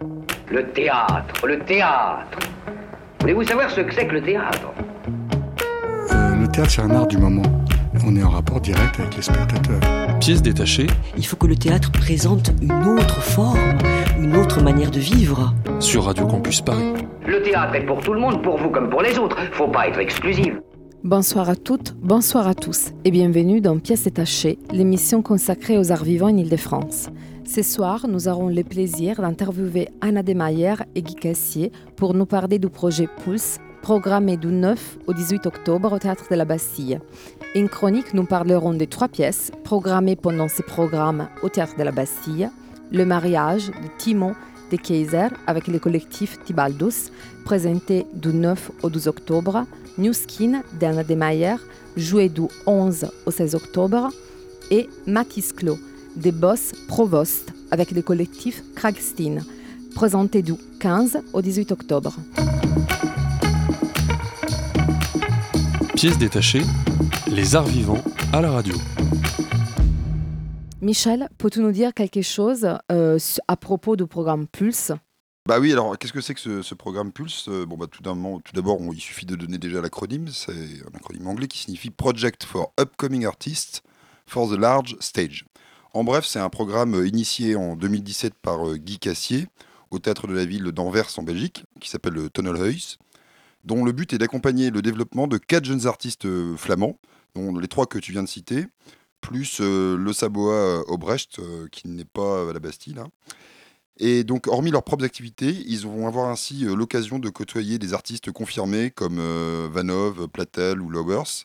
Le théâtre, le théâtre. Voulez-vous savoir ce que c'est que le théâtre? Euh, le théâtre, c'est un art du moment. On est en rapport direct avec les spectateurs. Pièce détachée Il faut que le théâtre présente une autre forme, une autre manière de vivre. sur Radio Campus Paris. Le théâtre est pour tout le monde, pour vous comme pour les autres. Faut pas être exclusif. Bonsoir à toutes, bonsoir à tous et bienvenue dans Pièces détachées, l'émission consacrée aux arts vivants en Ile-de-France. Ce soir, nous aurons le plaisir d'interviewer Anna Demayer et Guy Cassier pour nous parler du projet Pulse, programmé du 9 au 18 octobre au Théâtre de la Bastille. En chronique, nous parlerons des trois pièces programmées pendant ces programmes au Théâtre de la Bastille, Le mariage de Timon de Kaiser avec le collectif Tibaldus, présenté du 9 au 12 octobre, New Skin d'Anna Demayer, joué du 11 au 16 octobre, et Matisse Clos des Boss Provost avec le collectif Kragstein, présenté du 15 au 18 octobre. Pièce détachée, les arts vivants à la radio. Michel, peux-tu nous dire quelque chose euh, à propos du programme Pulse? Bah oui, alors qu'est-ce que c'est que ce, ce programme Pulse? Euh, Bon, bah tout d'un moment- tout d'abord, on- il suffit de donner déjà l'acronyme. C'est un acronyme anglais qui signifie Project for Upcoming Artists for the Large Stage. En bref, c'est un programme euh, initié en 2017 par euh, Guy Cassier au théâtre de la ville d'Anvers en Belgique, qui s'appelle le Tunnelhuis, dont le but est d'accompagner le développement de quatre jeunes artistes euh, flamands, dont les trois que tu viens de citer, plus euh, le Saboa euh, Obrecht, euh, qui n'est pas à la Bastille, là. Et donc, hormis leurs propres activités, ils vont avoir ainsi euh, l'occasion de côtoyer des artistes confirmés comme euh, Vanov, Platel ou Lowers,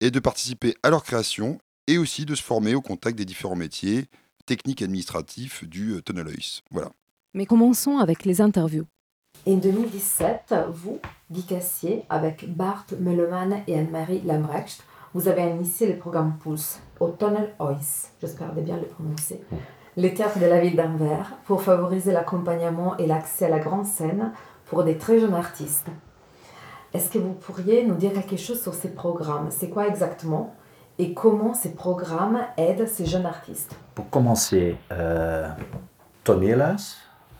et de participer à leur création, et aussi de se former au contact des différents métiers techniques et administratifs du euh, Tunnelhuis. Voilà. Mais commençons avec les interviews. En 2017, vous, Guy Cassier, avec Bart Melleman et Anne-Marie Lambrecht, vous avez initié le programme Pulse au Tunnel Ois, j'espère bien le prononcer, le théâtre de la ville d'Anvers, pour favoriser l'accompagnement et l'accès à la grande scène pour des très jeunes artistes. Est-ce que vous pourriez nous dire quelque chose sur ces programmes? C'est quoi exactement? Et comment ces programmes aident ces jeunes artistes Pour commencer, euh, Tonelas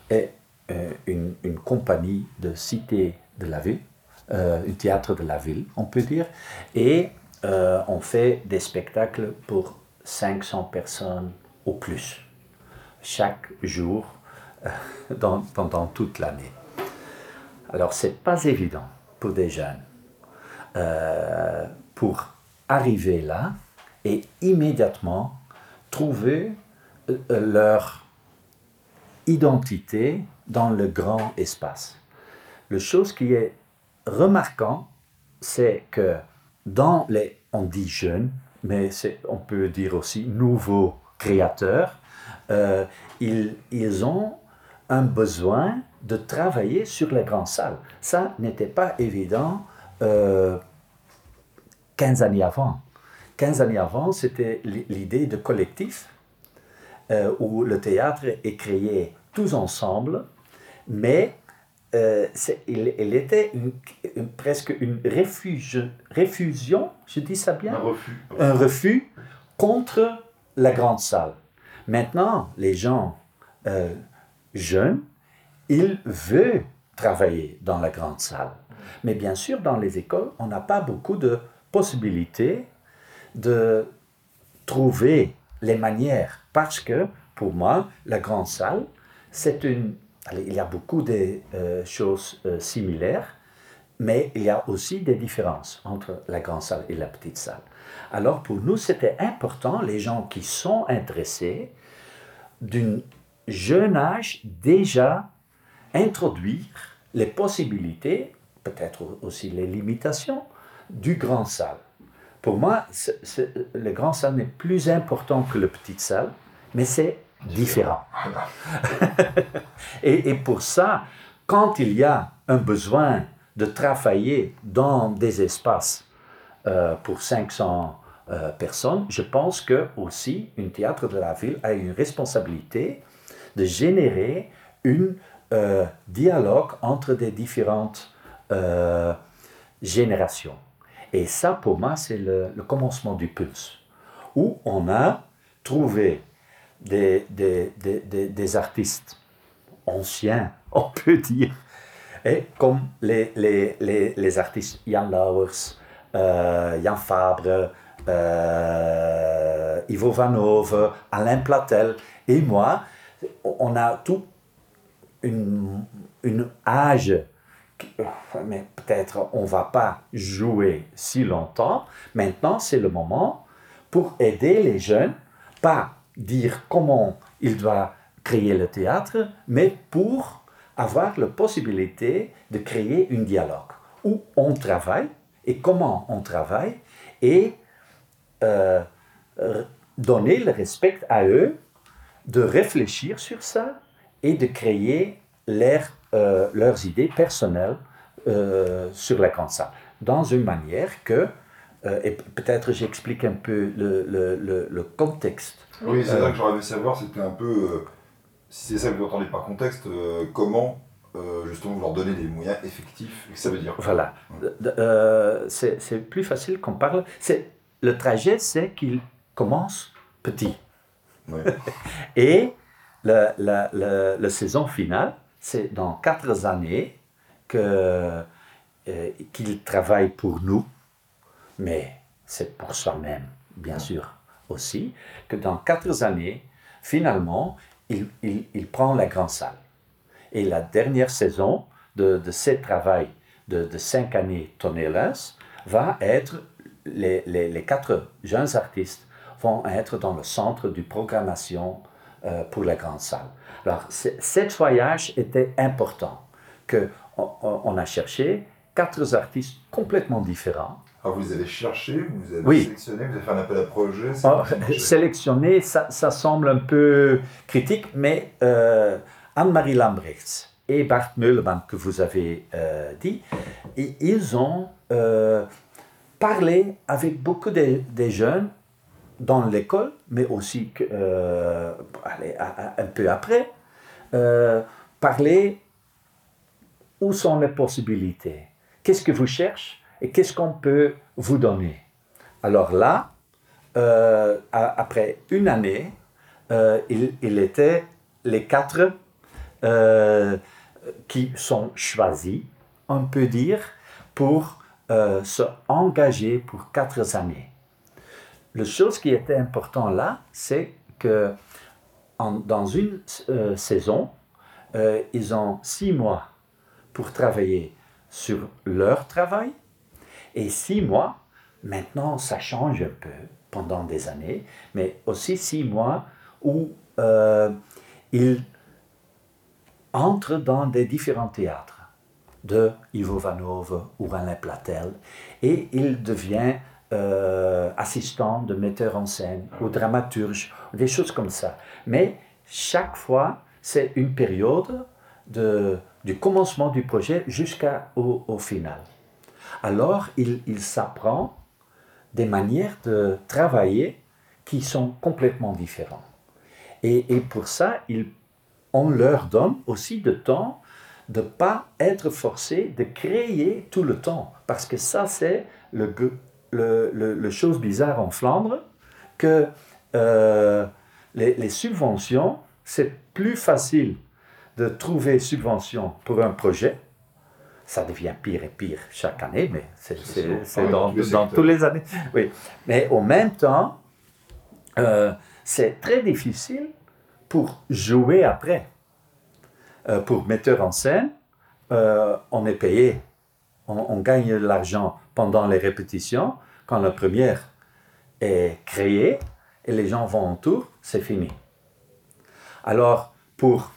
est euh, une, compagnie de cité de la ville, euh, un théâtre de la ville, on peut dire, et euh, on fait des spectacles pour 500 personnes au plus, chaque jour euh, pendant toute l'année. Alors, c'est pas évident pour des jeunes euh, pour arriver là et immédiatement trouver euh, euh, leur identité dans le grand espace. Le chose qui est remarquant, c'est que dans les, on dit jeunes, mais on peut dire aussi nouveaux créateurs, euh, ils, ont un besoin de travailler sur les grandes salles. Ça n'était pas évident 15 années avant. 15 années avant, c'était l'idée de collectif euh, où le théâtre est créé tous ensemble, mais euh, il, il était une- une- presque une refuge, réfusion, je dis ça bien? Un refus contre la grande salle. Maintenant, les gens euh, jeunes, ils veulent travailler dans la grande salle. Mais bien sûr, dans les écoles, on n'a pas beaucoup de possibilités de trouver les manières. Parce que, pour moi, la grande salle, c'est une... il y a beaucoup de euh, choses euh, similaires, mais il y a aussi des différences entre la grande salle et la petite salle. Alors, pour nous, c'était important, les gens qui sont intéressés, d'un jeune âge, déjà introduire les possibilités, peut-être aussi les limitations, du grand salle. Pour moi, le grand salle n'est plus important que le petit salle, mais c'est différent. et, et pour ça, quand il y a un besoin de travailler dans des espaces euh, pour 500 euh, personnes, je pense que aussi une théâtre de la ville a une responsabilité de générer un euh, dialogue entre des différentes générations. Et ça, pour moi, c'est le, commencement du pulse, où on a trouvé des, des, des, des- artistes anciens, on peut dire. Et comme les, les, les, les artistes Jan Lauwers, euh, Jan Fabre, euh, Ivo Vanove, Alain Platel et moi, on a tout une, une âge, mais peut-être on va pas jouer si longtemps. Maintenant, c'est le moment pour aider les jeunes, pas dire comment ils doivent créer le théâtre, mais pour avoir la possibilité de créer un dialogue où on travaille et comment on travaille et euh, donner le respect à eux de réfléchir sur ça et de créer leur, euh, leurs idées personnelles euh, sur la grande salle, dans une manière que, euh, et peut-être j'explique un peu le, le- le- le contexte. Oui, c'est ça que j'aurais aimé savoir, c'était un peu, si c'est ça que vous entendez par contexte, comment euh, justement vous leur donner des moyens effectifs, et que ça veut dire. Voilà. Euh, c'est c'est plus facile qu'on parle. C'est Le trajet, c'est qu'il commence petit. Et la, la, la, la saison finale, c'est dans quatre années euh, qu'il travaille pour nous, mais c'est pour soi-même, bien sûr, aussi, que dans quatre années, finalement, il, prend la grande salle. Et la dernière saison de, de ce travail de, cinq années Tonnelas va être, les, quatre jeunes artistes vont être dans le centre de programmation euh, pour la grande salle. Alors, cet voyage était important, que on, a cherché quatre artistes complètement différents. Alors vous les avez cherchés, vous avez Oui. sélectionnés, vous avez fait un appel à projet. ça marchait sélectionner, ça, ça semble un peu critique, mais euh, Anne-Marie Lambrechts et Bart Meuleman, que vous avez euh, dit, ils ont euh, parlé avec beaucoup de, des jeunes dans l'école, mais aussi euh, un peu après, euh, parler où sont les possibilités, qu'est-ce que vous cherchez et qu'est-ce qu'on peut vous donner? Alors là, euh, après une année, il, il était les quatre qui sont choisis, on peut dire, pour se engager pour quatre années. La chose qui était importante là, c'est que dans une euh, saison, euh, ils ont six mois pour travailler sur leur travail et six mois, maintenant ça change un peu pendant des années, mais aussi six mois où euh, ils entrent dans des différents théâtres de Ivo Vanove ou Alain Platel et il devient euh, assistant de metteur en scène ou dramaturge, des choses comme ça. Mais chaque fois, c'est une période de, du commencement du projet jusqu'au au final. Alors, il, il s'apprend des manières de travailler qui sont complètement différentes. Et, et pour ça, il, on leur donne aussi de temps de ne pas être forcé de créer tout le temps. Parce que ça, c'est le, le, le- le chose bizarre en Flandre, que euh, les, les subventions, c'est plus facile de trouver subvention pour un projet. Ça devient pire et pire chaque année, mais c'est dans, tous les dans tous les années. Oui. Mais en même temps, euh, c'est très difficile pour jouer après. Euh, pour metteur en scène, on est payé, on, on gagne de l'argent pendant les répétitions. Quand la première est créée et les gens vont autour, c'est fini. Alors, pour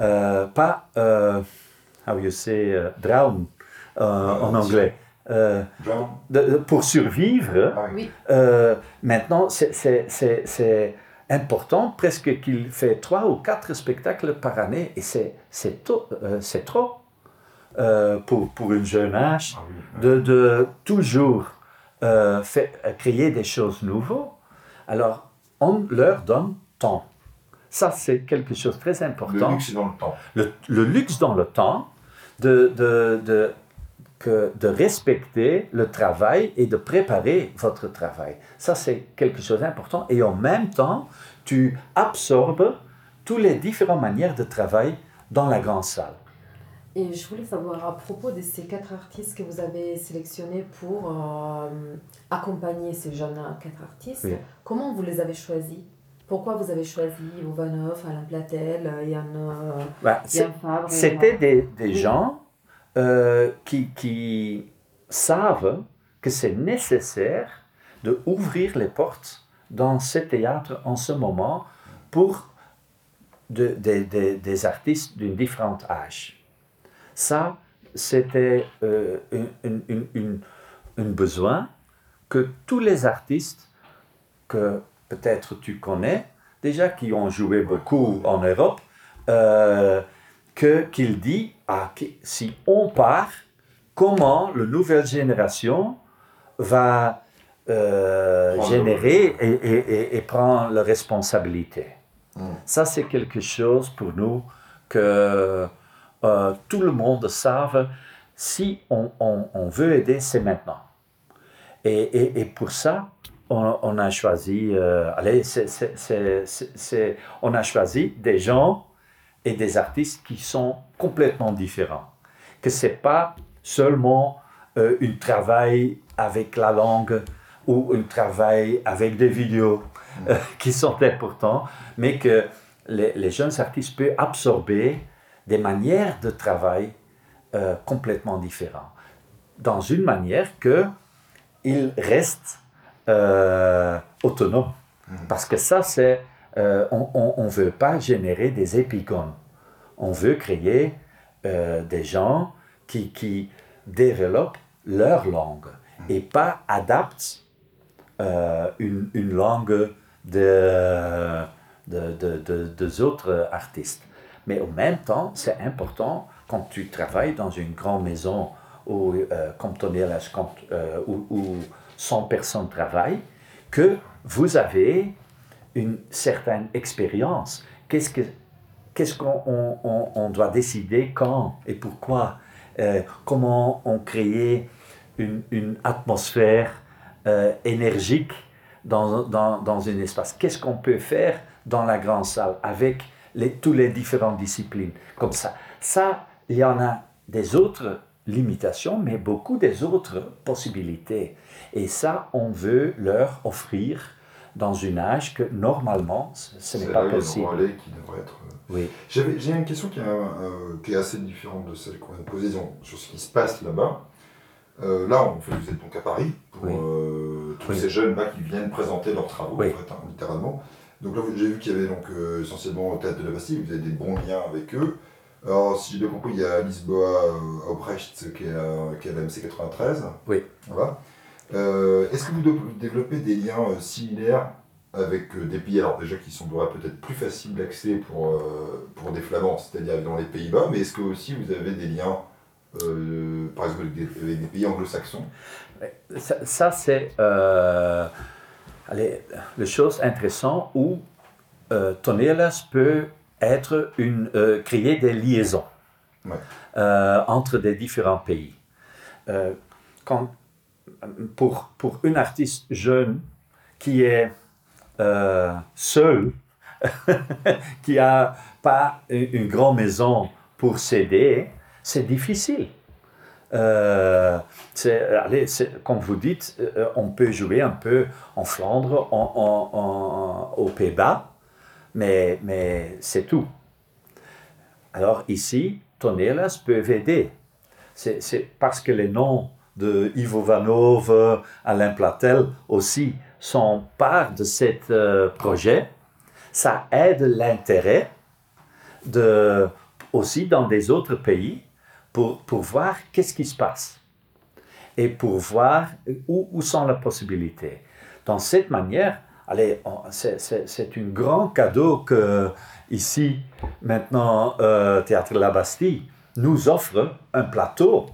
euh, pas, euh, how you say, euh, drown euh, en anglais, euh, Drown de- de- pour survivre, Ah oui. Euh, maintenant, c'est- c'est c'est- c'est important, presque qu'il fait trois ou quatre spectacles par année, et c'est c'est tôt- euh, c'est trop euh, pour, pour une jeune âge Ah oui. de, de toujours euh, fait- créer des choses nouvelles. Alors, on leur donne temps. Ça, c'est quelque chose de très Le important luxe est dans le temps. le, le luxe dans le temps de, de, de, que, de respecter le travail et de préparer votre travail. Ça, c'est quelque chose d'important. Et en même temps, tu absorbes toutes les différentes manières de travail dans la grande salle. Et je voulais savoir à propos de ces quatre artistes que vous avez sélectionnés pour euh, accompagner ces jeunes quatre artistes, Oui. comment vous les avez choisis? Pourquoi vous avez choisi Ovanov, Alain Platel, Yann, euh, Bah, Yann Fabre et- C'était des, des Oui. gens euh, qui, qui savent que c'est nécessaire de ouvrir les portes dans ce théâtre en ce moment pour de- de- de- des artistes d'un différent âge. Ça, c'était euh, un, un- un- un- un besoin que tous les artistes que peut-être tu connais, déjà qui ont joué beaucoup en Europe, euh, que qu'il dit ah, si on part, comment la nouvelle génération va euh, générer et, et, et, et prendre la responsabilité. Mm. Ça, c'est quelque chose pour nous que euh, tout le monde savent. Si on, on- on veut aider, c'est maintenant. Et, et- et pour ça, on, on a choisi, euh, allez, c'est- c'est- c'est- c'est- c'est- on a choisi des gens et des artistes qui sont complètement différents. Que c'est pas seulement euh, un travail avec la langue ou un travail avec des vidéos euh, qui sont importants, mais que les, les jeunes artistes peuvent absorber des manières de travail euh, complètement différentes. Dans une manière que ils restent euh, autonomes. Parce que ça, c'est. euh, on ne veut pas générer des épigones. On veut créer des gens qui, qui développent leur langue et pas adaptent euh, une, une langue de, de, de, de- des autres artistes. Mais en même temps, c'est important quand tu travailles dans une grande maison où, euh, comme euh, où, où 100 personnes travaillent, que vous avez une certaine expérience. Qu'est-ce que qu'est-ce qu'on on, on- on doit décider quand et pourquoi? Euh, Comment on crée une, atmosphère euh, énergique dans, dans, dans un espace? Qu'est-ce qu'on peut faire dans la grande salle avec les, toutes les différentes disciplines comme ça Ça, il y en a des autres limitations, mais beaucoup des autres possibilités. Et ça, on veut leur offrir dans un âge que normalement, ce n'est C'est pas possible. relais qui devrait être. euh, Oui. J'ai une question qui est, euh, qui est assez différente de celle qu'on vient de poser sur ce qui se passe là-bas. Euh, là, on fait, vous êtes donc à Paris pour Oui. euh, tous Oui. ces jeunes-là qui viennent présenter leurs travaux, Oui. en fait, hein, littéralement. Donc là, vous- j'ai vu qu'il y avait donc, euh, essentiellement Théâtre de la Bastille, vous avez des bons liens avec eux. Alors, si j'ai bien compris, il y a Lisboa euh, Aubrecht qui est, à- qui est à la MC 93. Oui. Voilà. Euh, Est-ce que vous développez des liens euh, similaires avec euh, des pays, alors déjà qui sembleraient peut-être plus faciles d'accès pour, euh, pour des flamands, c'est-à-dire dans les Pays-Bas, mais est-ce que aussi vous avez des liens, euh, par exemple, avec des, des pays anglo-saxons? Ça, ça, c'est euh, allez, la chose intéressante où euh, Tonelas peut être une, euh, créer des liaisons Ouais. euh, entre des différents pays. Euh, quand, pour, pour un artiste jeune qui est euh, seul, qui n'a pas une, une grande maison pour s'aider, c'est difficile. Euh, allez, comme vous dites, euh, on peut jouer un peu en Flandre, en, aux Pays-Bas, mais, mais c'est tout. Alors ici, Tonelas peuvent aider. C'est, parce que les noms de Ivo Vanov, euh, Alain Platel aussi sont part de ce projet. Ça aide l'intérêt aussi dans des autres pays pour, pour voir qu'est-ce qui se passe et pour voir où, où sont les possibilités. Dans cette manière, allez, c'est, c'est, c'est un grand cadeau que ici, maintenant, euh, Théâtre de la Bastille nous offre un plateau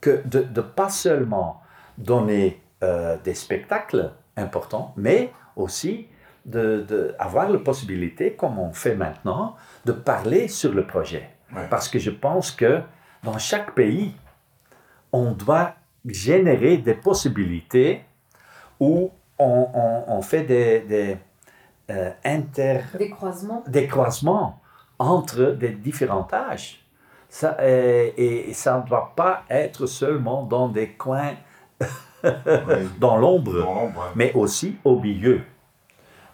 que de, de pas seulement donner euh, des spectacles importants, mais aussi de, de avoir la possibilité, comme on fait maintenant, de parler sur le projet. Ouais. Parce que je pense que dans chaque pays, on doit générer des possibilités où on, on- on fait des, des, euh, inter, Des croisements des croisements entre des différents âges. Ça, et, et ça ne doit pas être seulement dans des coins dans l'ombre, mais aussi au milieu.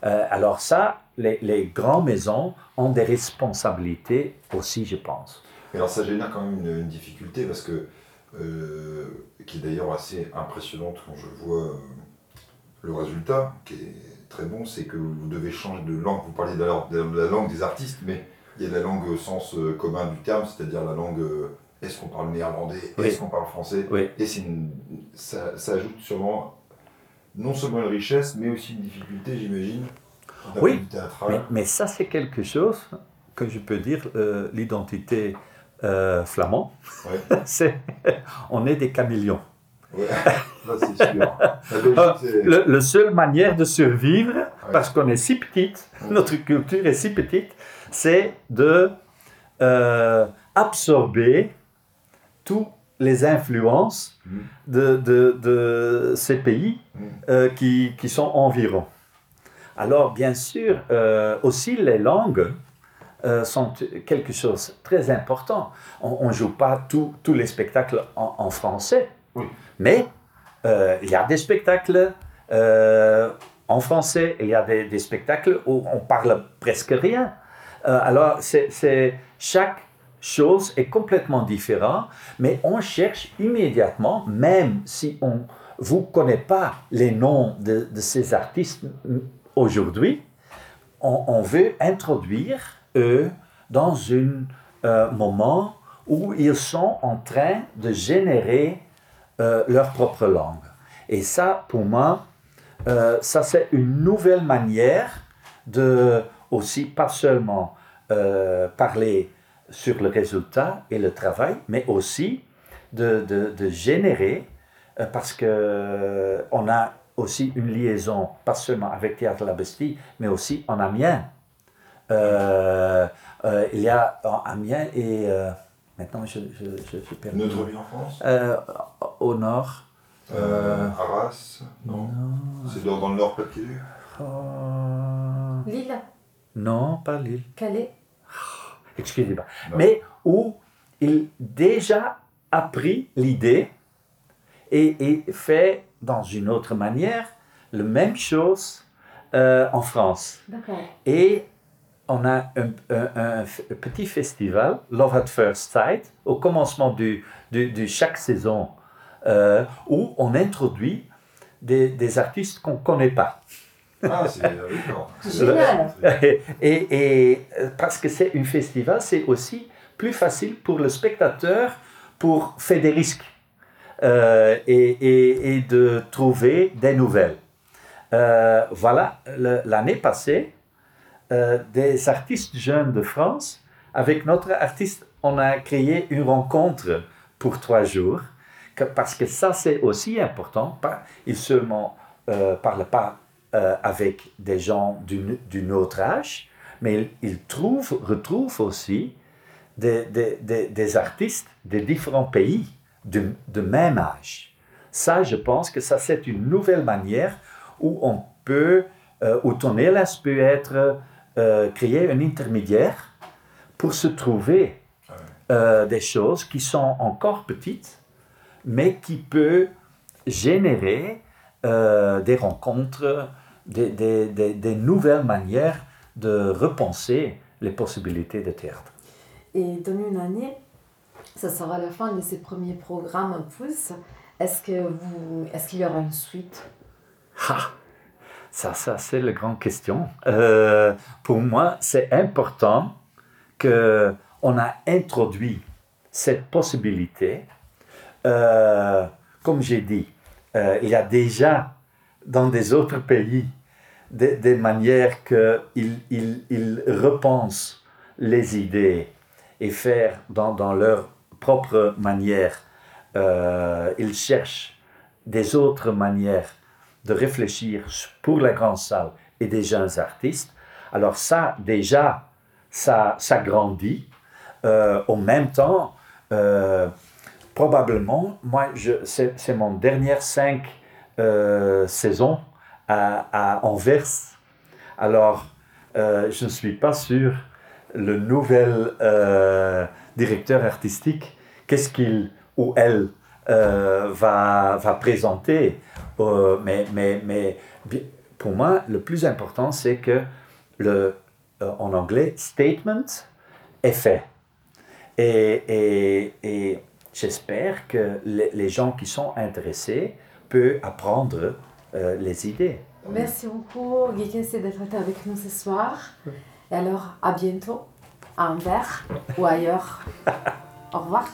Euh, alors ça, les, les grandes maisons ont des responsabilités aussi, je pense. Alors ça génère quand même une, difficulté parce que, euh, qui est d'ailleurs assez impressionnante quand je vois euh, le résultat, qui est très bon, c'est que vous devez changer de langue. Vous parlez de la, langue des artistes, mais il y a la langue au sens commun du terme, c'est-à-dire la langue est-ce qu'on parle néerlandais Est-ce qu'on parle français Et ça, ça, ajoute sûrement non seulement une richesse, mais aussi une difficulté, j'imagine. Oui, mais, mais, ça c'est quelque chose que je peux dire, euh, l'identité euh, c'est on est des caméléons. Ouais, sûr. La le, seule manière de survivre, parce qu'on est si petite, notre culture est si petite, c'est de euh, absorber toutes les influences mm. de, de, de ces pays mm. euh, qui, qui, sont environ. Alors, bien sûr, euh, aussi les langues euh, sont quelque chose de très important. On ne joue pas tous les spectacles en, français, mais il y a des spectacles en français, il y a des, des, spectacles où on parle presque rien. alors, c'est chaque chose est complètement différente, mais on cherche immédiatement, même si on vous connaît pas les noms de, ces artistes aujourd'hui, on, veut introduire eux dans un euh, moment où ils sont en train de générer euh, leur propre langue. Et ça, pour moi, euh, ça c'est une nouvelle manière de aussi pas seulement parler sur le résultat et le travail, mais aussi de, de, générer, parce qu'on on a aussi une liaison, pas seulement avec Théâtre La Bastille, mais aussi en Amiens. Euh, il y a en Amiens et maintenant je, je, je, je perds. Notre vie en France Au nord. Arras Non. C'est dans, dans, le nord, pas Lille Non, pas Lille. Calais excusez-moi, mais où il déjà a pris l'idée et, fait dans une autre manière la même chose euh, en France. Et on a un, petit festival, Love at First Sight, au commencement de du, chaque saison, euh, où on introduit des, des artistes qu'on ne connaît pas. Ah, c'est génial. Et, et, parce que c'est un festival, c'est aussi plus facile pour le spectateur pour faire des risques euh, et, et, de trouver des nouvelles. Euh, voilà, l'année passée, euh, des artistes jeunes de France, avec notre artiste, on a créé une rencontre pour trois jours, parce que ça c'est aussi important. Pas, il seulement parle pas euh, avec des gens d'un autre âge, mais il, trouve, retrouve aussi des, des, des, artistes de différents pays de, de, même âge. Ça, je pense que ça, c'est une nouvelle manière où on peut, euh, où ton élève peut être, euh, créer un intermédiaire pour se trouver euh, des choses qui sont encore petites, mais qui peuvent générer euh, des rencontres, des, des, des, nouvelles manières de repenser les possibilités de théâtre. Et dans une année, ça sera la fin de ces premiers programmes Pulse. Est-ce que vous, est-ce qu'il y aura une suite? Ça, ça c'est la grande question. Euh, pour moi, c'est important que on a introduit cette possibilité. Euh, comme j'ai dit, euh, il y a déjà dans des autres pays des, manières qu'ils ils, ils repensent les idées et faire dans, leur propre manière. Ils cherchent des autres manières de réfléchir pour la grande salle et des jeunes artistes. Alors ça, déjà, ça, ça grandit. Euh, en même temps, probablement, moi, c'est mon dernière cinq euh, saisons à, à, Anvers. Alors, euh, je ne suis pas sûr le nouvel euh, directeur artistique, qu'est-ce qu'il ou elle euh, va, va présenter. Euh, mais, mais, mais pour moi, le plus important, c'est que le, en anglais, statement est fait. Et, et, et j'espère que les, les, gens qui sont intéressés peuvent apprendre les idées. Merci beaucoup, Guy d'être avec nous ce soir. Et alors, à bientôt, à Anvers ou ailleurs. Au revoir.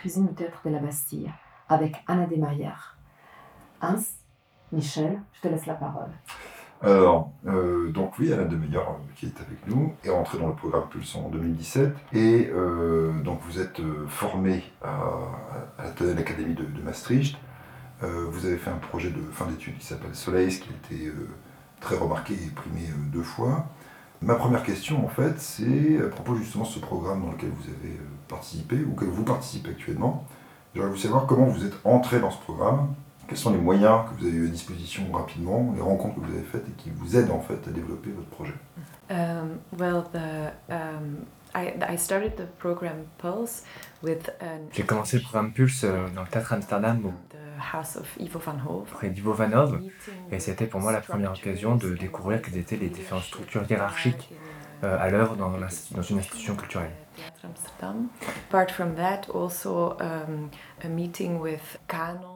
Cuisine du théâtre de la Bastille avec Anna Desmaillères. Hans, Michel, je te laisse la parole. Alors, euh, donc oui, Anna Demeyer, euh, qui est avec nous, est rentrée dans le programme Pulsant en 2017. Et euh, donc vous êtes formé à, à la Académie de, Maastricht. vous avez fait un projet de fin d'études qui s'appelle Soleil, qui a été très remarqué et primé deux fois. Ma première question, en fait, c'est à propos justement de ce programme dans lequel vous avez euh, participé, ou que vous participez actuellement. J'aimerais vous savoir comment vous êtes entré dans ce programme, quels sont les moyens que vous avez eu à disposition rapidement, les rencontres que vous avez faites et qui vous aident en fait à développer votre projet. Um, well, the, um, I, I started the program Pulse with J'ai commencé le programme Pulse euh, dans le théâtre Amsterdam près d'Ivo Van Hove. Et c'était pour moi la première occasion de découvrir quelles étaient les différentes structures hiérarchiques euh, à l'œuvre dans, dans, une institution culturelle.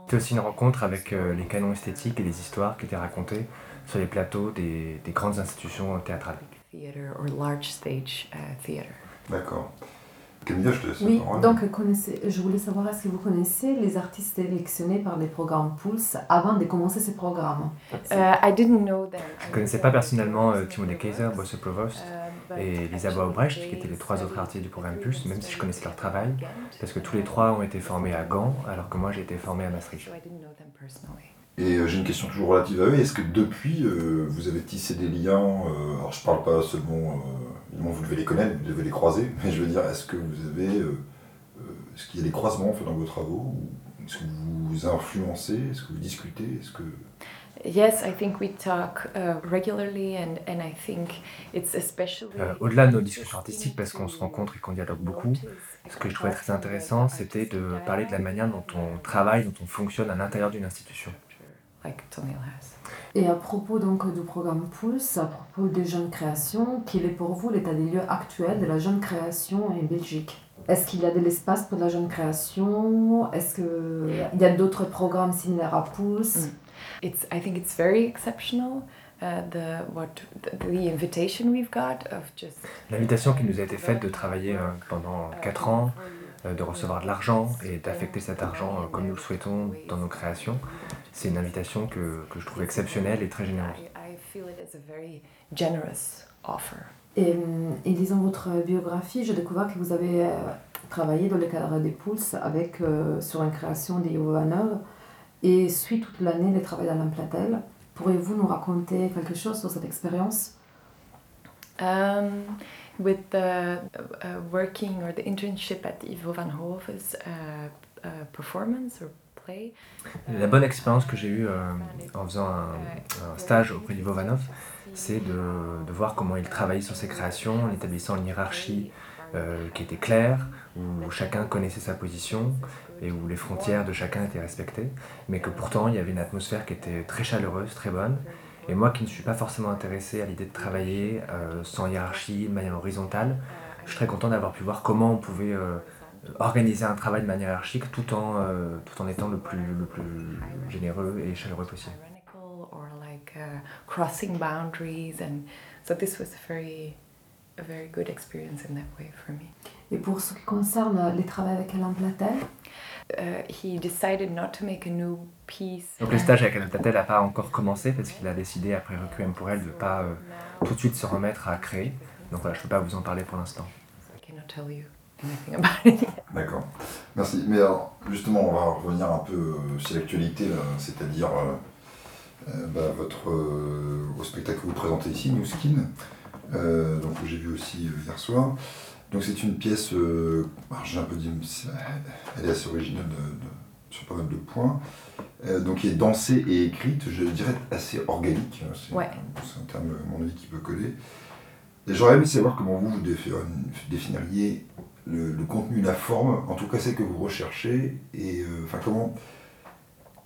C'était aussi une rencontre avec euh, les canons esthétiques et les histoires qui étaient racontées sur les plateaux des, des grandes institutions théâtrales. D'accord je Oui, donc je voulais savoir, est-ce que vous connaissez les artistes sélectionnés par les programmes Pulse avant de commencer ces programmes? Uh, I didn't know Je ne connaissais pas personnellement euh, Timothée Kaiser, Bosse Provost uh, et Lisa Baubrecht, qui étaient les trois autres artistes du programme Pulse, même si je connaissais leur travail, parce que tous les trois ont été formés à Gand, alors que moi j'ai été formé à Maastricht. Et euh, j'ai une question toujours relative à eux. Est-ce que depuis, euh, vous avez tissé des liens euh, Alors, je parle pas seulement. Évidemment, vous devez les connaître, vous devez les croiser. Mais je veux dire, est-ce que vous avez. est-ce qu'il y a des croisements en fait, dans vos travaux Est-ce que vous vous influencez Est-ce que vous discutez Est-ce que. Yes, I think we talk uh, regularly and, and I think it's especially euh, Au-delà de nos discussions artistiques, parce qu'on se rencontre et qu'on dialogue beaucoup, ce que je trouvais très intéressant, c'était de parler de la manière dont on travaille, dont on fonctionne à l'intérieur d'une institution. Et à propos donc du programme Pulse, à propos des jeunes créations, quel est pour vous l'état des lieux actuel de la jeune création en Belgique? Est-ce qu'il y a de l'espace pour la jeune création? Est-ce qu'il y a d'autres programmes similaires à Pulse? Mm. It's, I think it's very exceptional. Uh, the, what, the invitation we've got of just... L'invitation qui nous a été faite de travailler euh, pendant 4 ans, euh, de recevoir de l'argent et d'affecter cet argent euh, comme nous le souhaitons dans nos créations, c'est une invitation que, que, je trouve exceptionnelle et très généreuse. Et, et lisant votre biographie, je découvre que vous avez travaillé dans le cadre des Pulse avec, sur une création d'Ivanov et suit toute l'année les travaux à Platel. Pourriez-vous nous raconter quelque chose sur cette expérience? Um, With the uh, working or the internship at Ivo van Hove's uh, uh, performance or La bonne expérience que j'ai eue euh, en faisant un, un stage auprès d'Ivo Vanov, c'est de, de, voir comment il travaillait sur ses créations en établissant une hiérarchie euh, qui était claire, où chacun connaissait sa position, et où les frontières de chacun étaient respectées, mais que pourtant il y avait une atmosphère qui était très chaleureuse, très bonne. Et moi qui ne suis pas forcément intéressé à l'idée de travailler euh, sans hiérarchie, de manière horizontale, je suis très content d'avoir pu voir comment on pouvait euh, organiser un travail de manière hiérarchique tout en, euh, tout en étant le plus, le plus généreux et chaleureux possible. crossing boundaries and so this was a very a very good experience in that way for me. Et pour ce qui concerne les travaux avec Alain Platel, Uh, he decided not to make a new piece. Donc le stage avec Alain Platel n'a pas encore commencé parce qu'il a décidé après Requiem pour elle de ne pas euh, tout de suite se remettre à créer. Donc voilà, je ne peux pas vous en parler pour l'instant. D'accord. Merci. Mais alors, justement, on va revenir un peu euh, sur l'actualité, c'est-à-dire euh, bah, votre, au spectacle que vous présentez ici, New Skin, donc, que j'ai vu aussi hier soir. Donc c'est une pièce, euh, j'ai un peu dit, elle est assez originale sur pas mal de points. Euh, donc qui est dansée et écrite, je dirais assez organique. Hein, c'est un terme, à mon avis, qui peut coller. Et j'aurais aimé savoir comment vous, vous définiriez le, contenu, la forme, en tout cas celle que vous recherchez, et euh, enfin comment.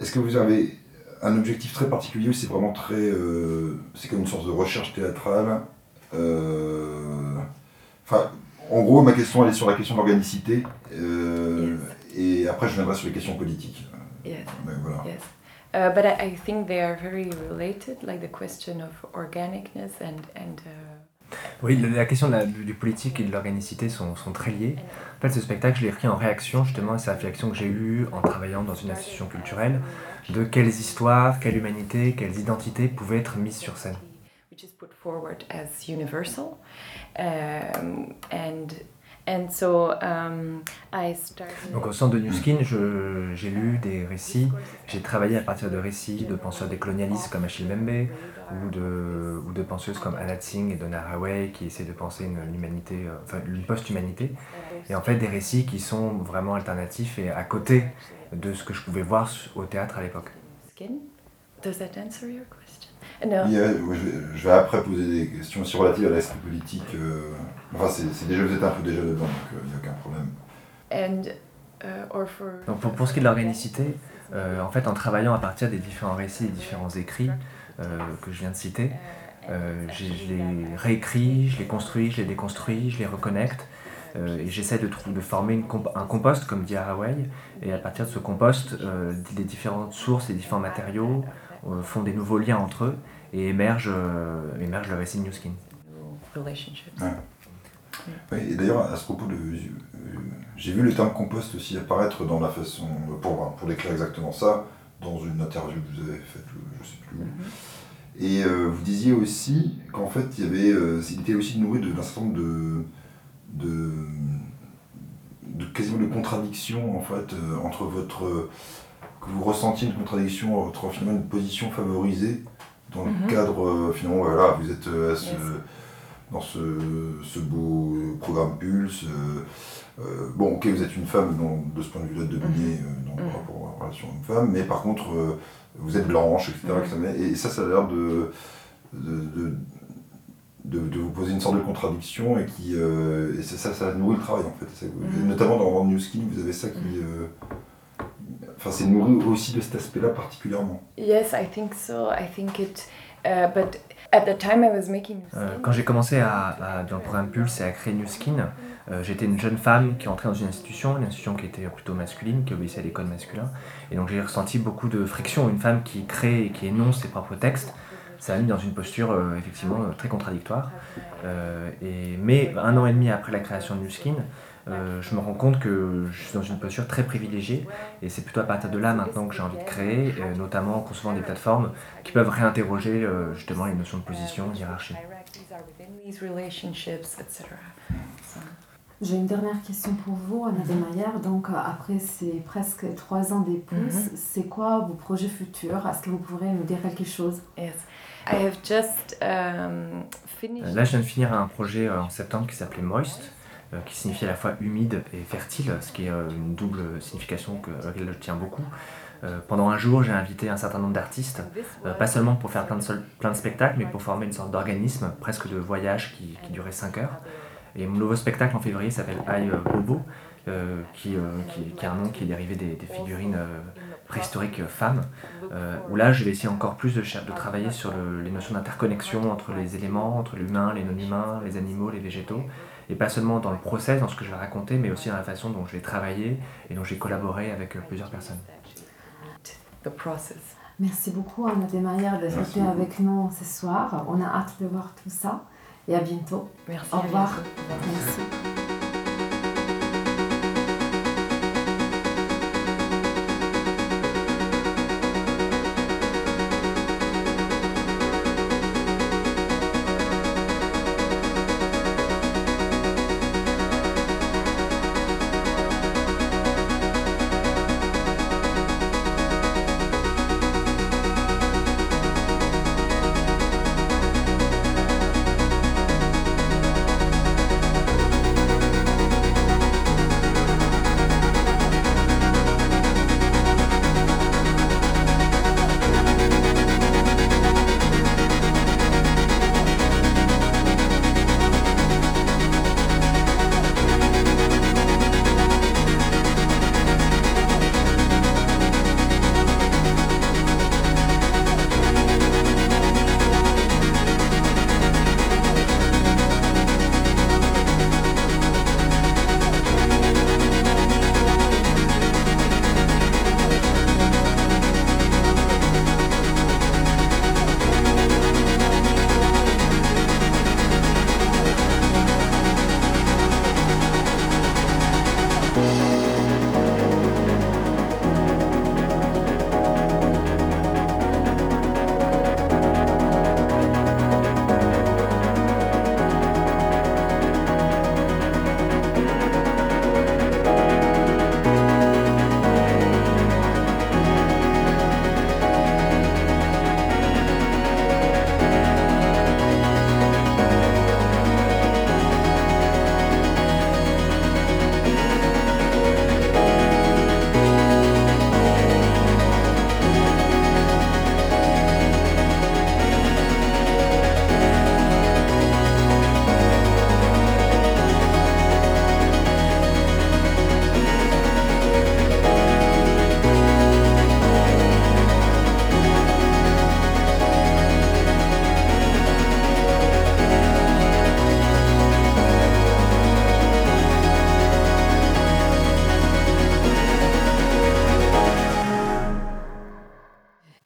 Est-ce que vous avez un objectif très particulier ou c'est vraiment très. c'est comme une sorte de recherche théâtrale Enfin, en gros, ma question, elle est sur la question d'organicité. Euh, Et après, je viendrai sur les questions politiques. Yes. Mais voilà. Yes. Uh, but I, I, think they are very related, like the question of organicness and. and uh... Oui, la question du politique et de l'organicité sont, sont, très liées. En fait, ce spectacle, je l'ai écrit en réaction justement à cette réflexion que j'ai eue en travaillant dans une institution culturelle de quelles histoires, quelle humanité, quelles identités pouvaient être mises sur scène. Um, and And so, um, I started... Donc au centre de New Skin, j'ai lu des récits, j'ai travaillé à partir de récits de penseurs décolonialistes comme Achille Membe ou de, ou de penseuses comme Anna Tsing et Donna Haraway qui essaient de penser une, humanité, euh, enfin une post-humanité. Et en fait des récits qui sont vraiment alternatifs et à côté de ce que je pouvais voir au théâtre à l'époque. Does that answer your question? Je, vais, après poser des questions aussi relatives à l'esprit politique. Euh, enfin, c'est déjà, vous êtes un peu déjà dedans, donc il euh, n'y a aucun problème. And, uh, for... donc pour, pour, ce qui est de l'organicité, euh, en fait, en travaillant à partir des différents récits et différents écrits que je viens de citer, je les réécris, je les construis, je les déconstruis, je les reconnecte. et j'essaie de, de former une un compost, comme dit Haraway, et à partir de ce compost, des différentes sources et différents matériaux, euh, font des nouveaux liens entre eux et émerge, euh, émerge le récit de New Skin. et d'ailleurs, à ce propos, de, euh, j'ai vu le terme compost aussi apparaître dans la façon, pour, pour décrire exactement ça, dans une interview que vous avez faite, je ne sais plus où. Mm-hmm. Et vous disiez aussi qu'en fait, il, y avait, il était aussi nourri d'un certain nombre de, de, de, quasiment de contradictions en fait, entre votre vous ressentiez une contradiction entre finalement une position favorisée dans le Mhm. cadre, finalement, voilà, vous êtes à ce, Yes. dans ce, ce beau programme Pulse. euh, euh, bon, ok, vous êtes une femme de ce point de vue-là dominée euh, Mhm. par rapport à la relation homme-femme, mais par contre, euh, vous êtes blanche, etc. Mhm. Et ça, ça a l'air de de, de, de- de vous poser une sorte de contradiction et qui euh, et ça, ça nourrit le travail en fait. Ça- Mhm. notamment dans New Skin, vous avez ça qui. Enfin, c'est nourri aussi de cet aspect-là particulièrement. Yes, I think so. I think it. Uh, but at the time I was making. Euh, quand j'ai commencé à, à- dans le programme Pulse et à créer New Skin, euh, j'étais une jeune femme qui entrait dans une institution, une institution qui était plutôt masculine, qui obéissait à des codes masculins. Et donc j'ai ressenti beaucoup de friction. Une femme qui crée et qui énonce ses propres textes, ça m'a mis dans une posture euh, effectivement euh, très contradictoire. Euh, et, mais un an et demi après la création de New Skin, euh, je me rends compte que je suis dans une posture très privilégiée et c'est plutôt à partir de là maintenant que j'ai envie de créer, euh, notamment en concevant des plateformes qui peuvent réinterroger euh, justement les notions de position, de. So. J'ai une dernière question pour vous, Anna Demayer. Donc, euh, après ces presque trois ans d'épouse, Mhm. c'est quoi vos projets futurs? Est-ce que vous pourrez nous dire quelque chose? Yes, I have just um, finished. Là, je viens de finir un projet en septembre qui s'appelait Moist, euh, qui signifie à la fois humide et fertile, ce qui est euh, une double signification que, à laquelle je tiens beaucoup. Euh, pendant un jour, j'ai invité un certain nombre d'artistes, euh, pas seulement pour faire plein de, plein de spectacles, mais pour former une sorte d'organisme, presque de voyage qui, qui durait 5 heures. Et mon nouveau spectacle en février s'appelle euh, Bobo, euh, qui, euh, qui, a un nom qui est dérivé des, figurines euh, préhistoriques euh, femmes, euh, où là je vais essayer encore plus de, de travailler sur le- les notions d'interconnexion entre les éléments, entre l'humain, les non-humains, les animaux, les végétaux, et pas seulement dans le process, dans ce que je vais raconter, mais aussi dans la façon dont je vais travailler et dont j'ai collaboré avec euh, plusieurs personnes. The process. Merci beaucoup, Anna Demayer, d'être été beaucoup. avec nous ce soir. On a hâte de voir tout ça. Et à bientôt. Merci. Au revoir. Merci.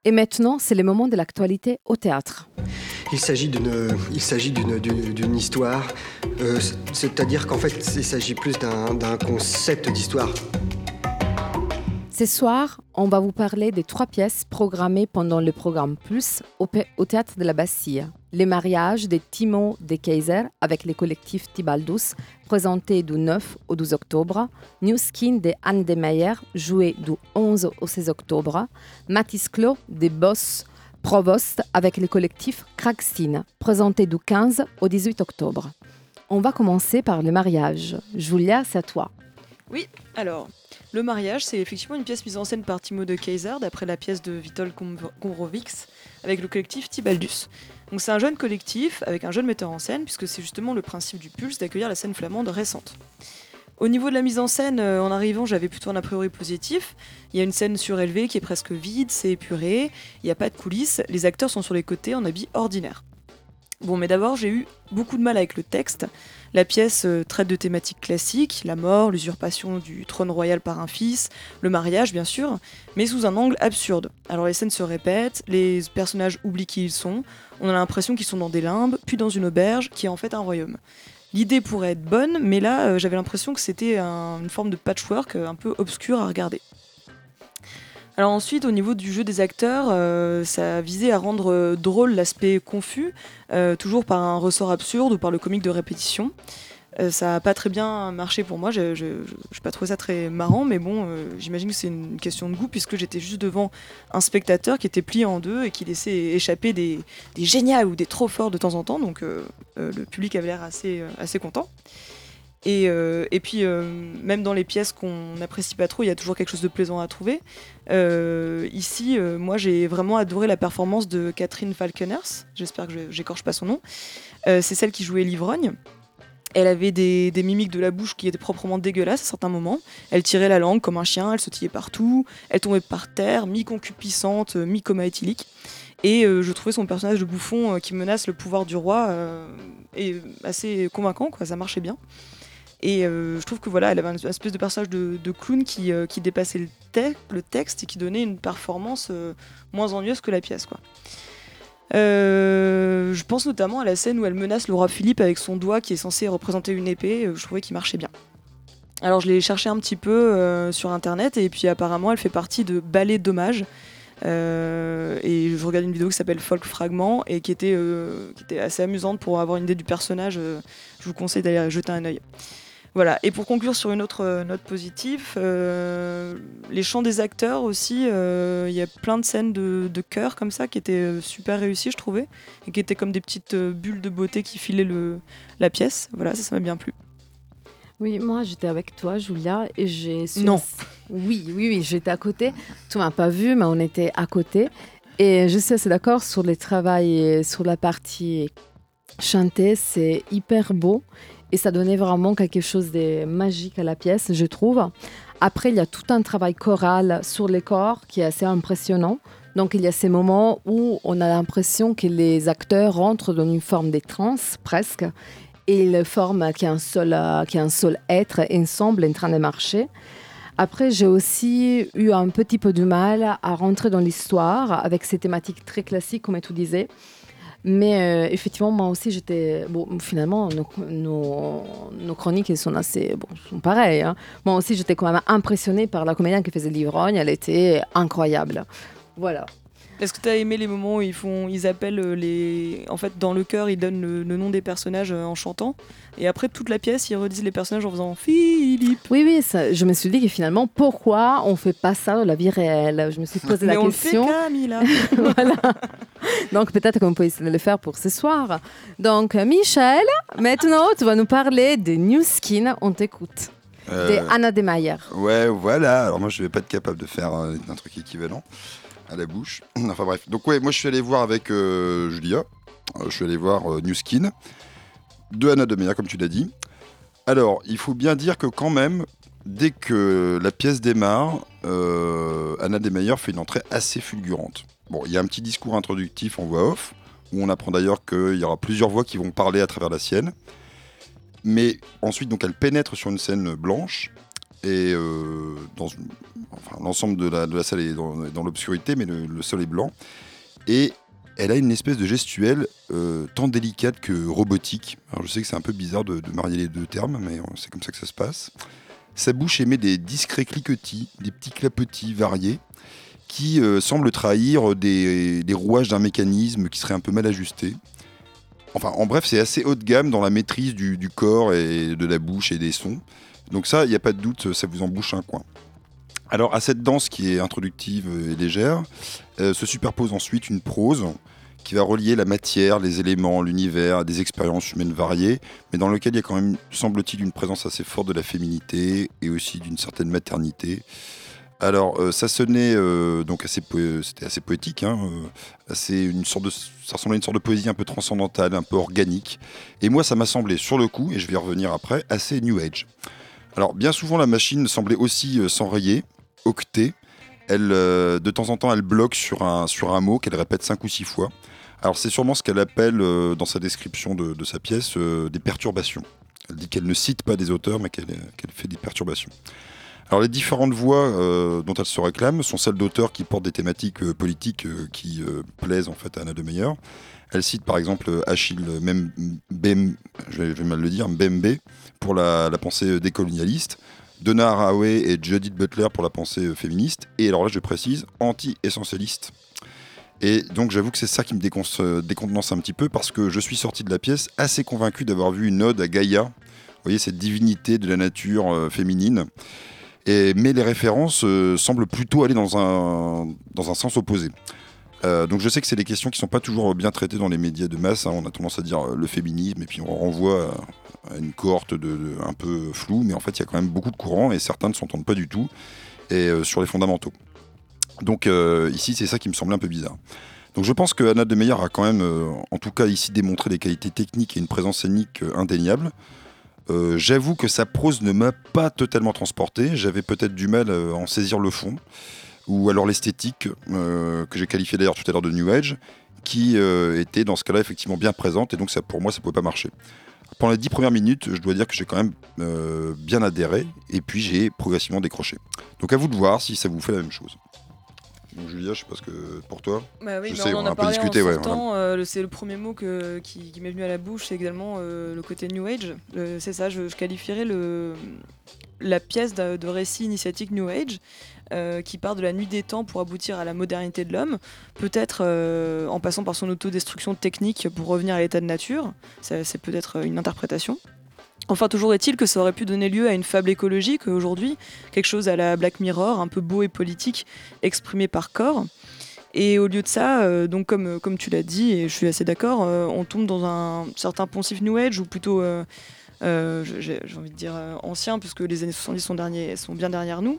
Et maintenant, c'est le moment de l'actualité au théâtre. Il s'agit d'une, histoire, euh, c'est- c'est-à-dire qu'en fait, il s'agit plus d'un concept d'histoire. Ce soir, on va vous parler des trois pièces programmées pendant le programme Plus au, Théâtre de la Bastille. Les mariages de Timo de Kaiser avec le collectif Tibaldus, présenté du 9 au 12 octobre. New Skin de Anne de Meyer, joué du 11 au 16 octobre. Mathis Clos de Boss Provost avec le collectif Kragstein, présenté du 15 au 18 octobre. On va commencer par le mariage. Julia, c'est à toi. Oui, alors, le mariage, c'est effectivement une pièce mise en scène par Timo de Kaiser, d'après la pièce de Witold Gombrowicz, avec le collectif Tibaldus. Donc c'est un jeune collectif, avec un jeune metteur en scène, puisque c'est justement le principe du Pulse d'accueillir la scène flamande récente. Au niveau de la mise en scène, euh, en arrivant, j'avais plutôt un a priori positif. Il y a une scène surélevée qui est presque vide, c'est épuré, il n'y a pas de coulisses, les acteurs sont sur les côtés en habits ordinaires. Bon, mais d'abord, j'ai eu beaucoup de mal avec le texte. La pièce euh, traite de thématiques classiques, la mort, l'usurpation du trône royal par un fils, le mariage bien sûr, mais sous un angle absurde. Alors les scènes se répètent, les personnages oublient qui ils sont, on a l'impression qu'ils sont dans des limbes, puis dans une auberge qui est en fait un royaume. L'idée pourrait être bonne, mais là euh, j'avais l'impression que c'était une forme de patchwork euh, un peu obscur à regarder. Alors ensuite, au niveau du jeu des acteurs, euh, ça visait à rendre euh, drôle l'aspect confus, euh, toujours par un ressort absurde ou par le comique de répétition. ça n'a pas très bien marché pour moi, je n'ai pas trouvé ça très marrant, mais bon, j'imagine que c'est une question de goût, puisque j'étais juste devant un spectateur qui était plié en deux et qui laissait échapper des, des géniales ou des trop forts de temps en temps, donc le public avait l'air assez, assez content. Et, euh, et puis, euh, même dans les pièces qu'on n'apprécie pas trop, il y a toujours quelque chose de plaisant à trouver. Euh, ici, moi, j'ai vraiment adoré la performance de Catherine Falkeners. J'espère que j'écorche pas son nom. c'est celle qui jouait l'ivrogne. Elle avait des, des, mimiques de la bouche qui étaient proprement dégueulasses à certains moments. Elle tirait la langue comme un chien, elle sautillait partout, elle tombait par terre, mi-concupissante, mi-coma éthylique. Et je trouvais son personnage de bouffon qui menace le pouvoir du roi et assez convaincant, ça marchait bien. Et euh, je trouve que voilà, elle avait une espèce de personnage de, clown qui, euh, dépassait le, texte et qui donnait une performance euh, moins ennuyeuse que la pièce. Je pense notamment à la scène où elle menace le roi Philippe avec son doigt qui est censé représenter une épée. je trouvais qu'il marchait bien. Alors je l'ai cherché un petit peu sur internet et puis apparemment elle fait partie de Ballet d'hommage. et je regarde une vidéo qui s'appelle Folk Fragment et qui était, qui était assez amusante pour avoir une idée du personnage. je vous conseille d'aller jeter un œil. Voilà. Et pour conclure sur une autre euh, note positive, euh, les chants des acteurs aussi, euh, il y a plein de scènes de, de chœur comme ça qui étaient super réussies, je trouvais, et qui étaient comme des petites bulles de beauté qui filaient le, la pièce. Voilà, ça, ça m'a bien plu. Oui, moi j'étais avec toi, Julia, et j'ai. Non. Oui, oui, oui, j'étais à côté. Tu m'as pas vu, mais on était à côté. Et je suis assez d'accord sur les travail sur la partie chantée, c'est hyper beau et ça donnait vraiment quelque chose de magique à la pièce, je trouve. Après, il y a tout un travail choral sur les corps qui est assez impressionnant. Donc, il y a ces moments où on a l'impression que les acteurs rentrent dans une forme de transe, presque, et ils forment qu'un seul, un seul être ensemble en train de marcher. Après, j'ai aussi eu un petit peu de mal à rentrer dans l'histoire avec ces thématiques très classiques, comme tu disais. Mais euh, effectivement, moi aussi, j'étais. Bon, finalement, nos, chroniques sont assez. Bon, sont pareilles. Hein. Moi aussi, j'étais quand même impressionnée par la comédienne qui faisait l'ivrogne. Elle était incroyable. Voilà. Est-ce que tu as aimé les moments où ils font, ils appellent les, en fait, dans le chœur, ils donnent le, nom des personnages euh, en chantant, et après toute la pièce, ils redisent les personnages en faisant Philippe. Oui, oui, je me suis dit que finalement, pourquoi on fait pas ça dans la vie réelle? Je me suis posé la on question. Le fait, Camilla. voilà. Donc peut-être qu'on peut essayer de le faire pour ce soir. Donc Michel, maintenant tu vas nous parler de New Skin. On t'écoute. Euh, de Anna Mayer. Ouais, voilà. Alors moi, je vais pas être capable de faire euh, un truc équivalent la bouche. enfin bref. Donc ouais, moi je suis allé voir avec euh, Julia. Euh, je suis allé voir euh, New Skin de Anna Meyer, comme tu l'as dit. Alors, il faut bien dire que quand même, dès que la pièce démarre, Anna de Meyer fait une entrée assez fulgurante. Bon, il y a un petit discours introductif en voix off, où on apprend d'ailleurs qu'il y aura plusieurs voix qui vont parler à travers la sienne. Mais ensuite, donc, elle pénètre sur une scène blanche, et dans enfin, l'ensemble de la, salle est dans, dans l'obscurité, mais le, sol est blanc. Et elle a une espèce de gestuelle euh, tant délicate que robotique. Alors je sais que c'est un peu bizarre de, marier les deux termes, mais c'est comme ça que ça se passe. Sa bouche émet des discrets cliquetis, des petits clapetis variés, qui euh, semblent trahir des, rouages d'un mécanisme qui serait un peu mal ajusté. Enfin, en bref, c'est assez haut de gamme dans la maîtrise du corps et de la bouche et des sons. Donc ça, il n'y a pas de doute, ça vous embouche un coin. Alors à cette danse qui est introductive et légère, euh, se superpose ensuite une prose qui va relier la matière, les éléments, l'univers à des expériences humaines variées, mais dans lequel il y a quand même, semble-t-il, une présence assez forte de la féminité et aussi d'une certaine maternité. Alors, euh, ça sonnait euh, donc assez, c'était assez poétique. Hein, une sorte de, ça ressemblait à une sorte de poésie un peu transcendantale, un peu organique. Et moi, ça m'a semblé sur le coup, et je vais y revenir après, assez New Age. Alors, bien souvent, la machine semblait aussi euh, s'enrayer, octer. Elle, euh, de temps en temps, elle bloque sur un, sur un mot qu'elle répète cinq ou six fois. Alors, c'est sûrement ce qu'elle appelle euh, dans sa description de, de sa pièce des perturbations. Elle dit qu'elle ne cite pas des auteurs, mais qu'elle fait des perturbations. Alors les différentes voix dont elle se réclame sont celles d'auteurs qui portent des thématiques politiques qui plaisent en fait à Anna de Meyer. Elle cite par exemple Achille Mem- Bem, je vais, mal le dire, Mbembe pour la, pensée décolonialiste, Donna Haraway et Judith Butler pour la pensée féministe, et alors là je précise, anti-essentialiste. Et donc j'avoue que c'est ça qui me décontenance un petit peu parce que je suis sorti de la pièce assez convaincu d'avoir vu une ode à Gaïa, vous voyez cette divinité de la nature euh, féminine. Et, mais les références euh, semblent plutôt aller dans un, dans un sens opposé. Euh, donc je sais que c'est des questions qui sont pas toujours bien traitées dans les médias de masse. hein. On a tendance à dire euh, le féminisme et puis on renvoie à, une cohorte un peu floue, mais en fait il y a quand même beaucoup de courants et certains ne s'entendent pas du tout et euh, sur les fondamentaux. Donc euh, ici c'est ça qui me semblait un peu bizarre. Donc je pense que Anna de Meyer a quand même, euh, en tout cas ici, démontré des qualités techniques et une présence scénique euh, indéniable. Euh, J'avoue que sa prose ne m'a pas totalement transporté. J'avais peut-être du mal euh, à en saisir le fond, ou alors l'esthétique, euh, que j'ai qualifié d'ailleurs tout à l'heure de New Age, qui euh, était dans ce cas-là effectivement bien présente, et donc ça, pour moi ça ne pouvait pas marcher. Pendant les dix premières minutes, je dois dire que j'ai quand même euh, bien adhéré, et puis j'ai progressivement décroché. Donc à vous de voir si ça vous fait la même chose. Donc Julia, je sais pas ce que pour toi. Bah oui, je mais sais, on en a a un peu parlé discuté, ouais, voilà. euh, c'est le premier mot que- qui, qui m'est venu à la bouche, c'est également euh, le côté New Age. C'est ça, je, je qualifierais le, la pièce de, de récit initiatique New Age euh, qui part de la nuit des temps pour aboutir à la modernité de l'homme, peut-être euh, en passant par son autodestruction technique pour revenir à l'état de nature. C'est peut-être une interprétation. Enfin, toujours est-il que ça aurait pu donner lieu à une fable écologique aujourd'hui, quelque chose à la Black Mirror, un peu beau et politique, exprimé par corps. Et au lieu de ça, euh, donc comme, comme tu l'as dit, et je suis assez d'accord, on tombe dans un certain poncif New Age, ou plutôt, euh, j'ai envie de dire euh, ancien, puisque les années 70 sont, sont bien derrière nous.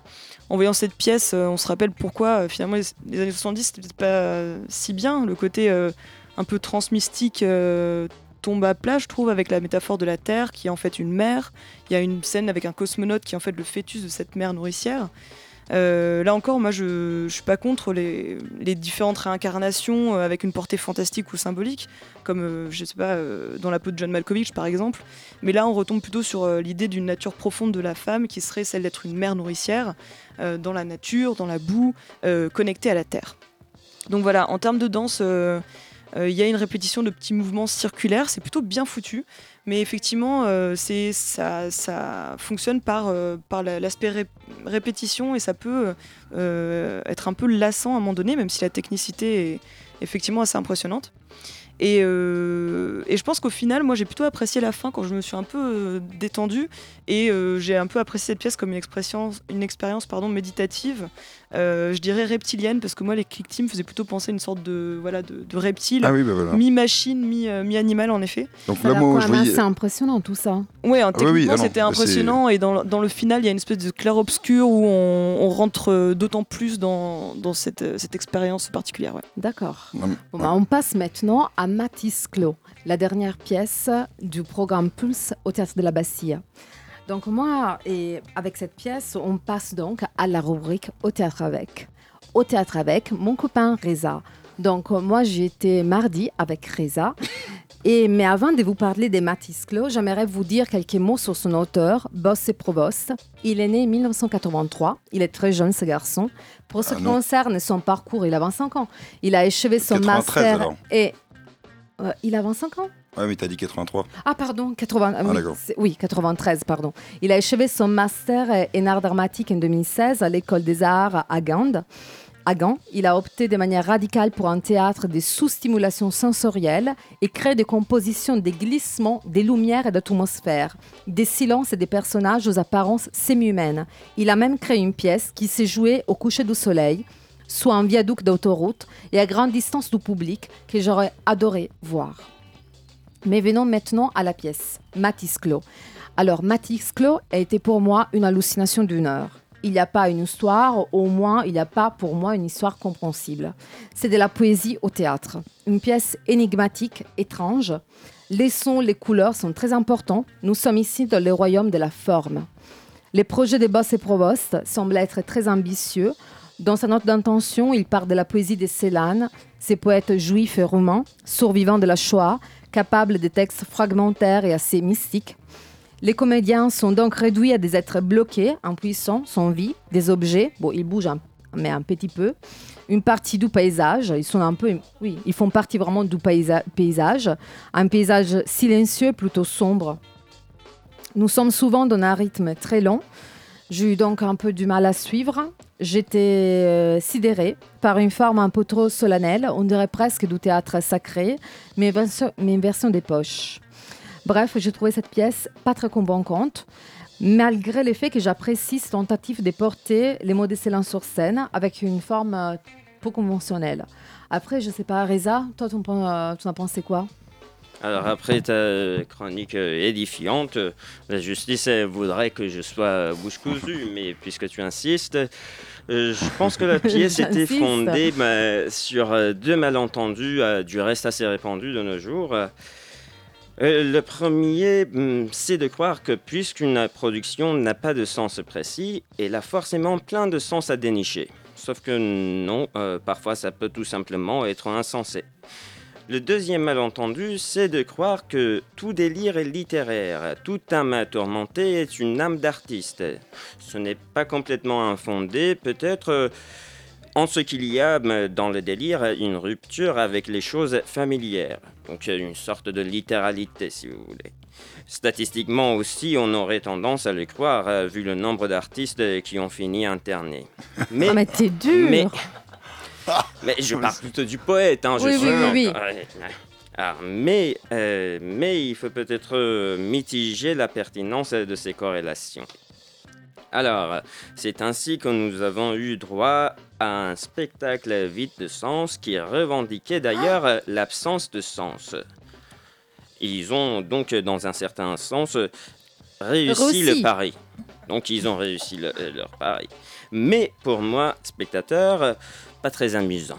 En voyant cette pièce, euh, on se rappelle pourquoi finalement les, les années 70 c'était peut-être pas si bien, le côté un peu transmystique tombe à plat, je trouve, avec la métaphore de la Terre, qui est en fait une mère. Il y a une scène avec un cosmonaute qui est en fait le fœtus de cette mère nourricière. Euh, là encore, moi, je, je suis pas contre les, différentes réincarnations euh, avec une portée fantastique ou symbolique, comme euh, je sais pas dans la peau de John Malkovich par exemple. Mais là, on retombe plutôt sur l'idée d'une nature profonde de la femme, qui serait celle d'être une mère nourricière dans la nature, dans la boue, connectée à la terre. Donc voilà, en termes de danse, il y a une répétition de petits mouvements circulaires, c'est plutôt bien foutu, mais effectivement, euh, ça, fonctionne par, euh, par la- l'aspect ré- répétition et ça peut euh, être un peu lassant à un moment donné, même si la technicité est effectivement assez impressionnante. Et, euh, je pense qu'au final, moi j'ai plutôt apprécié la fin quand je me suis un peu euh, détendue et euh, j'ai un peu apprécié cette pièce comme une expérience, méditative, euh, je dirais reptilienne, parce que moi les click teams faisaient plutôt penser à une sorte de, voilà, de, de reptile, Ah oui, bah voilà. mi-machine, mi- euh, mi-animal en effet. Donc Ça là, moi, je voyais. assez impressionnant tout ça. Ouais, hein, Ah oui, ah c'était impressionnant et dans, le- dans le final il y a une espèce de clair-obscur où on, on rentre euh, d'autant plus dans, dans cette, euh, cette expérience particulière. Ouais. D'accord. Bah, on passe maintenant à Matisse Clos, la dernière pièce du programme Pulse au Théâtre de la Bastille. Donc moi, et avec cette pièce, on passe donc à la rubrique Au Théâtre avec. Au Théâtre avec mon copain Reza. Donc moi, j'étais mardi avec Reza. Et, mais avant de vous parler des Matisse Clos, j'aimerais vous dire quelques mots sur son auteur, Boss et Provost. Il est né en 1983. Il est très jeune, ce garçon. Pour ce Ah qui concerne son parcours, il a 25 ans. Il a achevé son 93 master alors. et euh, il a 25 ans Ouais, mais t'as dit 83. Ah, pardon, 80, Ah, oui, d'accord. c'est- oui, 93, pardon. Il a achevé son master en art dramatique en 2016 à l'école des arts à Gand. À Gand, il a opté de manière radicale pour un théâtre de sous-stimulation sensorielle et crée des compositions des glissements, des lumières et d'atmosphères, des silences et des personnages aux apparences semi-humaines. Il a même créé une pièce qui s'est jouée au coucher du soleil, soit un viaduc d'autoroute et à grande distance du public que j'aurais adoré voir. Mais venons maintenant à la pièce, Matisse Clos. Alors, Matisse Clos a été pour moi une hallucination d'une heure. Il n'y a pas une histoire, au moins il n'y a pas pour moi une histoire compréhensible. C'est de la poésie au théâtre. Une pièce énigmatique, étrange. Les sons, les couleurs sont très importants. Nous sommes ici dans le royaume de la forme. Les projets de Boss et Provost semblent être très ambitieux. Dans sa note d'intention, il part de la poésie des Célanes, ces poètes juifs et roumains, survivants de la Shoah, capables de textes fragmentaires et assez mystiques. Les comédiens sont donc réduits à des êtres bloqués, impuissants, sans vie, des objets. Bon, ils bougent, un- mais un petit peu. Une partie du paysage. Ils sont un peu, oui, ils font partie vraiment du paysage. Un paysage silencieux, plutôt sombre. Nous sommes souvent dans un rythme très long. J'ai eu donc un peu du mal à suivre. J'étais euh, sidérée par une forme un peu trop solennelle, on dirait presque du théâtre sacré, mais, une version des poches. Bref, j'ai trouvé cette pièce pas très convaincante, malgré le fait que j'apprécie cette tentative de porter les mots d'excellence sur scène avec une forme euh, peu conventionnelle. Après, je sais pas, Reza, toi, tu en pen- euh, quoi? Alors après ta chronique édifiante, la justice voudrait que je sois bouche cousue, mais puisque tu insistes, euh, je pense que la pièce était fondée bah, sur euh, deux malentendus, euh, du reste assez répandus de nos jours. Euh, le premier, hum, c'est de croire que puisqu'une production n'a pas de sens précis, elle a forcément plein de sens à dénicher. Sauf que non, parfois ça peut tout simplement être insensé. Le deuxième malentendu, c'est de croire que tout délire est littéraire, toute âme tourmentée est une âme d'artiste. Ce n'est pas complètement infondé, peut-être euh, en ce qu'il y a euh, dans le délire une rupture avec les choses familières. Donc euh, une sorte de littéralité, si vous voulez. Statistiquement aussi, on aurait tendance à le croire, vu le nombre d'artistes qui ont fini internés. Mais, Ah, mais t'es dur mais, mais je parle plutôt du poète, hein, je Oui, suis oui, oui, oui. Ah, mais, euh, mais il faut peut-être euh, mitiger la pertinence de ces corrélations. Alors, c'est ainsi que nous avons eu droit à un spectacle vide de sens qui revendiquait d'ailleurs l'absence de sens. Ils ont donc, dans un certain sens, réussi, le pari. Donc, ils ont réussi le- euh, leur pari. Mais pour moi, spectateur, pas très amusant.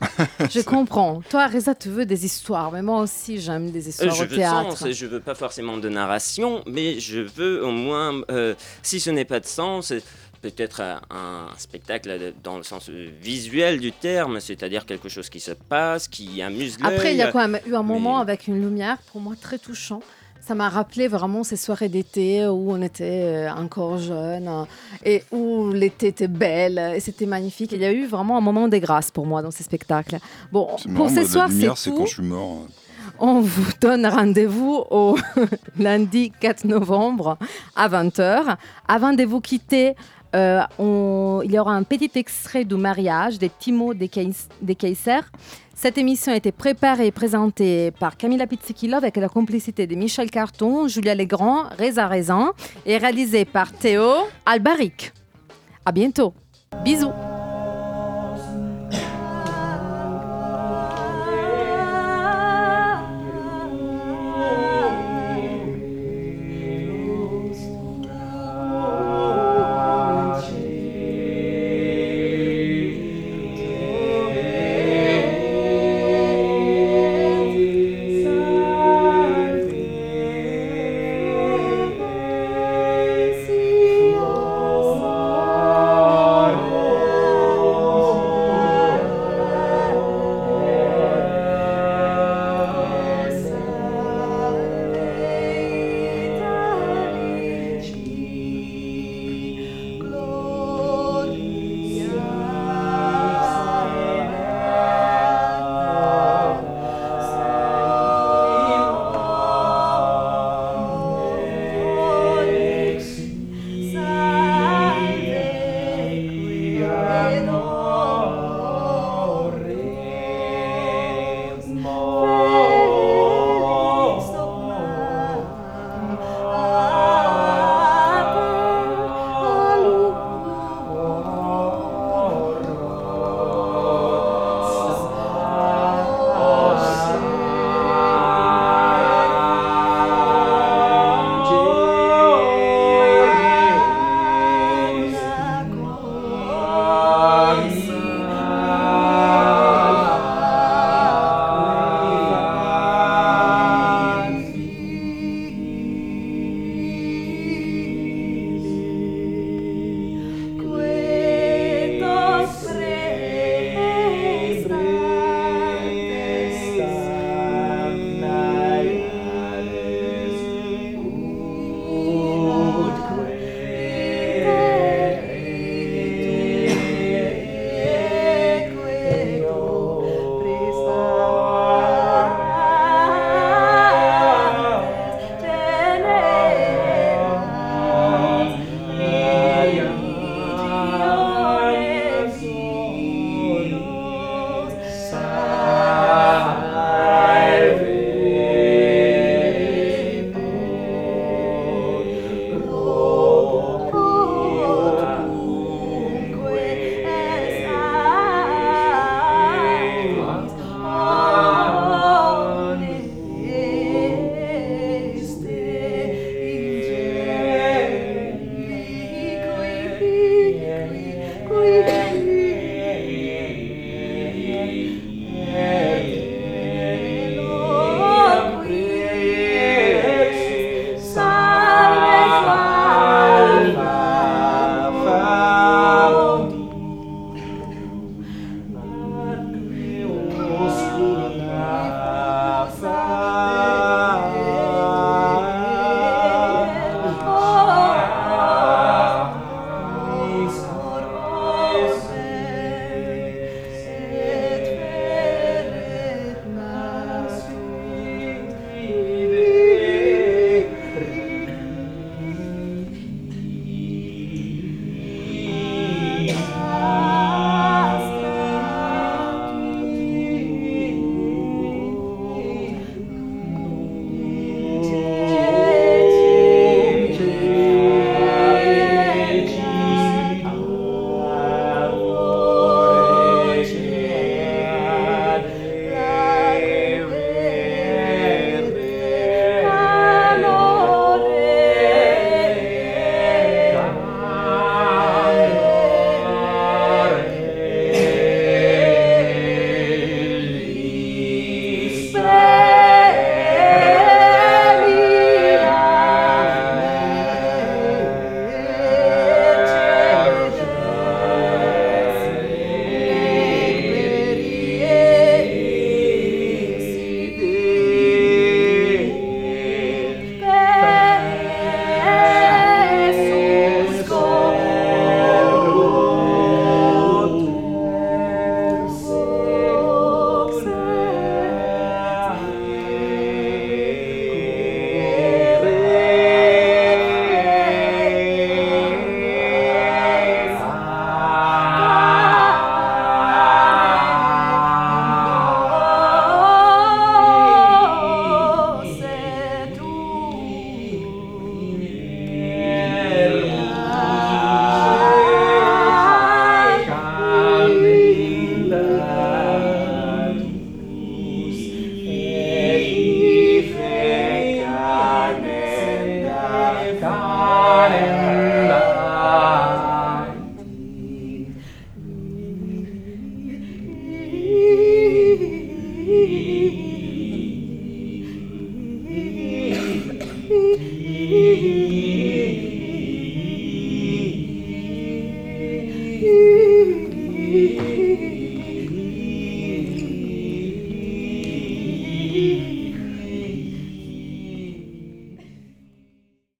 Je comprends. Toi, Reza, tu veux des histoires, mais moi aussi, j'aime des Euh, histoires je au veux théâtre. sens, je veux pas forcément de narration, mais je veux au moins, euh, si ce n'est pas de sens, peut-être euh, un spectacle dans le sens visuel du terme, c'est-à-dire quelque chose qui se passe, qui amuse l'œil. Après, il y a quand même eu un moment mais- avec une lumière, pour moi, très touchant. Ça m'a rappelé vraiment ces soirées d'été où on était euh, encore jeunes et où l'été était belle et c'était magnifique. Il y a eu vraiment un moment de grâce pour moi dans ces spectacles. Bon, pour marrant, ce moi, la soir, c'est tout. quand je suis mort. On vous donne rendez-vous au lundi 4 novembre à 20h. Avant de vous quitter, euh, on- il y aura un petit extrait du mariage des Timo des Kaiser. Cette émission a été préparée et présentée par Camilla Pizzichillo avec la complicité de Michel Carton, Julia Legrand, Reza Rezan et réalisée par Théo Albaric. À bientôt. Bisous.